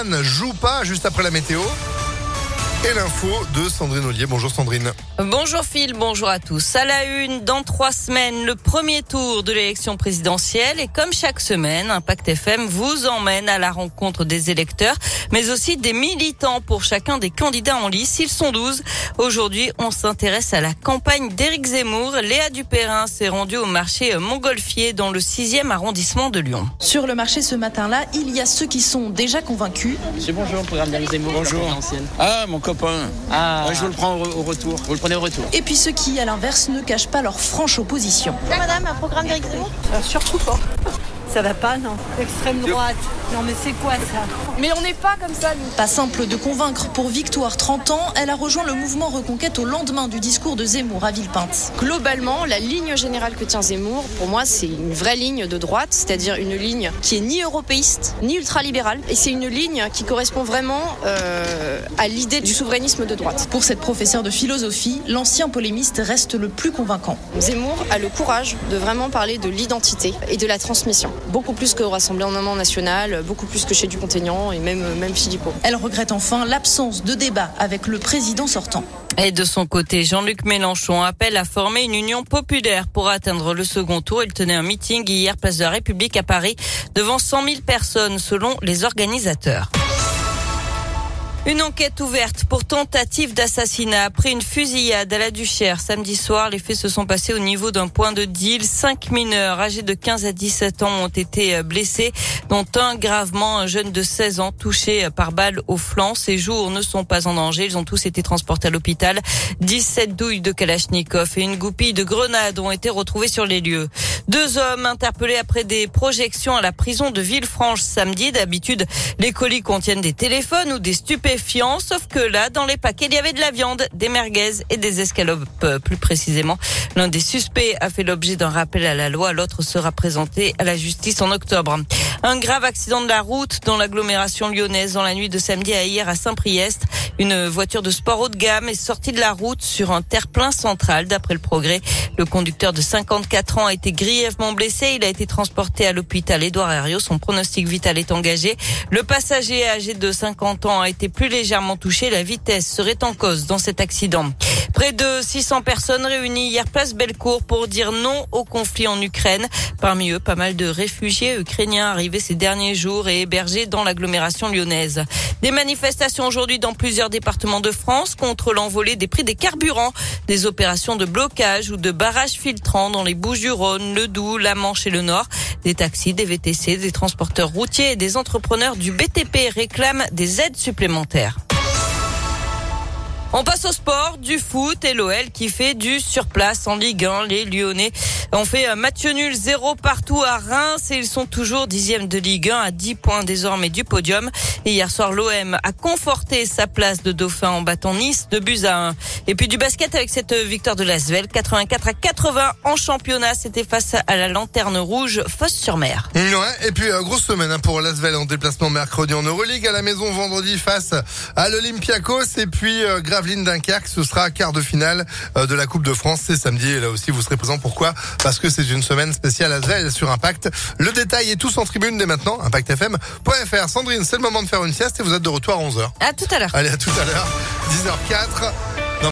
Griezmann joue pas juste après la météo et l'info de Sandrine Ollier. Bonjour Sandrine. Bonjour Phil, bonjour à tous. À la une, dans trois semaines, le premier tour de l'élection présidentielle et comme chaque semaine, Impact FM vous emmène à la rencontre des électeurs, mais aussi des militants pour chacun des candidats en lice. Ils sont 12. Aujourd'hui, on s'intéresse à la campagne d'Éric Zemmour. Léa Dupérin s'est rendue au marché Montgolfier dans le 6e arrondissement de Lyon. Sur le marché ce matin-là, il y a ceux qui sont déjà convaincus. Monsieur, bonjour, programme d'Éric Zemmour. Bonjour. Ah, mon copain. Ah. Ouais, je vous le prends au, au retour. Vous le prenez au retour. Et puis ceux qui, à l'inverse, ne cachent pas leur franche opposition. Madame, un programme d'Éric Zemmour Surtout pas. Ça va pas, non Extrême droite. Non, mais c'est quoi ça Mais on n'est pas comme ça, nous. Pas simple de convaincre pour Victoire, 30 ans. Elle a rejoint le mouvement Reconquête au lendemain du discours de Zemmour à Villepinte. Globalement, la ligne générale que tient Zemmour, pour moi, c'est une vraie ligne de droite, c'est-à-dire une ligne qui est ni européiste, ni ultralibérale. Et c'est une ligne qui correspond vraiment euh, à l'idée du souverainisme de droite. Pour cette professeure de philosophie, l'ancien polémiste reste le plus convaincant. Zemmour a le courage de vraiment parler de l'identité et de la transmission. Beaucoup plus qu'au Rassemblement national, beaucoup plus que chez Dupont-Aignan et même, même Philippot. Elle regrette enfin l'absence de débat avec le président sortant. Et de son côté, Jean-Luc Mélenchon appelle à former une union populaire pour atteindre le second tour. Il tenait un meeting hier place de la République à Paris devant 100 000 personnes selon les organisateurs. Une enquête ouverte pour tentative d'assassinat après une fusillade à la Duchère samedi soir. Les faits se sont passés au niveau d'un point de deal. Cinq mineurs âgés de 15 à 17 ans ont été blessés, dont un gravement, un jeune de 16 ans touché par balle au flanc. Ces jours ne sont pas en danger. Ils ont tous été transportés à l'hôpital. 17 douilles de Kalachnikov et une goupille de grenades ont été retrouvées sur les lieux. Deux hommes interpellés après des projections à la prison de Villefranche samedi. D'habitude, les colis contiennent des téléphones ou des stupéfiants sauf que là, dans les paquets, il y avait de la viande, des merguez et des escalopes, plus précisément. L'un des suspects a fait l'objet d'un rappel à la loi, l'autre sera présenté à la justice en octobre. Un grave accident de la route dans l'agglomération lyonnaise dans la nuit de samedi à hier à Saint-Priest. Une voiture de sport haut de gamme est sortie de la route sur un terre-plein central. D'après le progrès, le conducteur de 54 ans a été grièvement blessé. Il a été transporté à l'hôpital Édouard Herriot. Son pronostic vital est engagé. Le passager âgé de 50 ans a été plus légèrement touché. La vitesse serait en cause dans cet accident. Près de 600 personnes réunies hier place Bellecour pour dire non au conflit en Ukraine. Parmi eux, pas mal de réfugiés ukrainiens arrivés ces derniers jours et hébergés dans l'agglomération lyonnaise. Des manifestations aujourd'hui dans plusieurs départements de France contre l'envolée des prix des carburants, des opérations de blocage ou de barrages filtrants dans les Bouches-du-Rhône, le Doubs, la Manche et le Nord. Des taxis, des VTC, des transporteurs routiers et des entrepreneurs du BTP réclament des aides supplémentaires. On passe au sport, du foot et l'OL qui fait du surplace en Ligue 1. Les Lyonnais ont fait un match nul zéro partout à Reims et ils sont toujours dixième de Ligue 1 à 10 points désormais du podium. Et hier soir, l'OM a conforté sa place de dauphin en battant Nice de buts à 1. Et puis du basket avec cette victoire de l'Asvel, 84 à 80 en championnat. C'était face à la lanterne rouge Fosse-sur-Mer. Et puis euh, grosse semaine hein, pour l'Asvel en déplacement mercredi en Euroleague à la maison vendredi face à l'Olympiakos et puis euh, Gravelines Dunkerque, ce sera quart de finale euh, de la Coupe de France. C'est samedi et là aussi vous serez présent. Pourquoi? Parce que c'est une semaine spéciale Asvel sur Impact. Le détail est tous en tribune dès maintenant, impactfm.fr. Sandrine, c'est le moment de faire une sieste et vous êtes de retour à 11h. À tout à l'heure. Allez, à tout à l'heure. 10h04.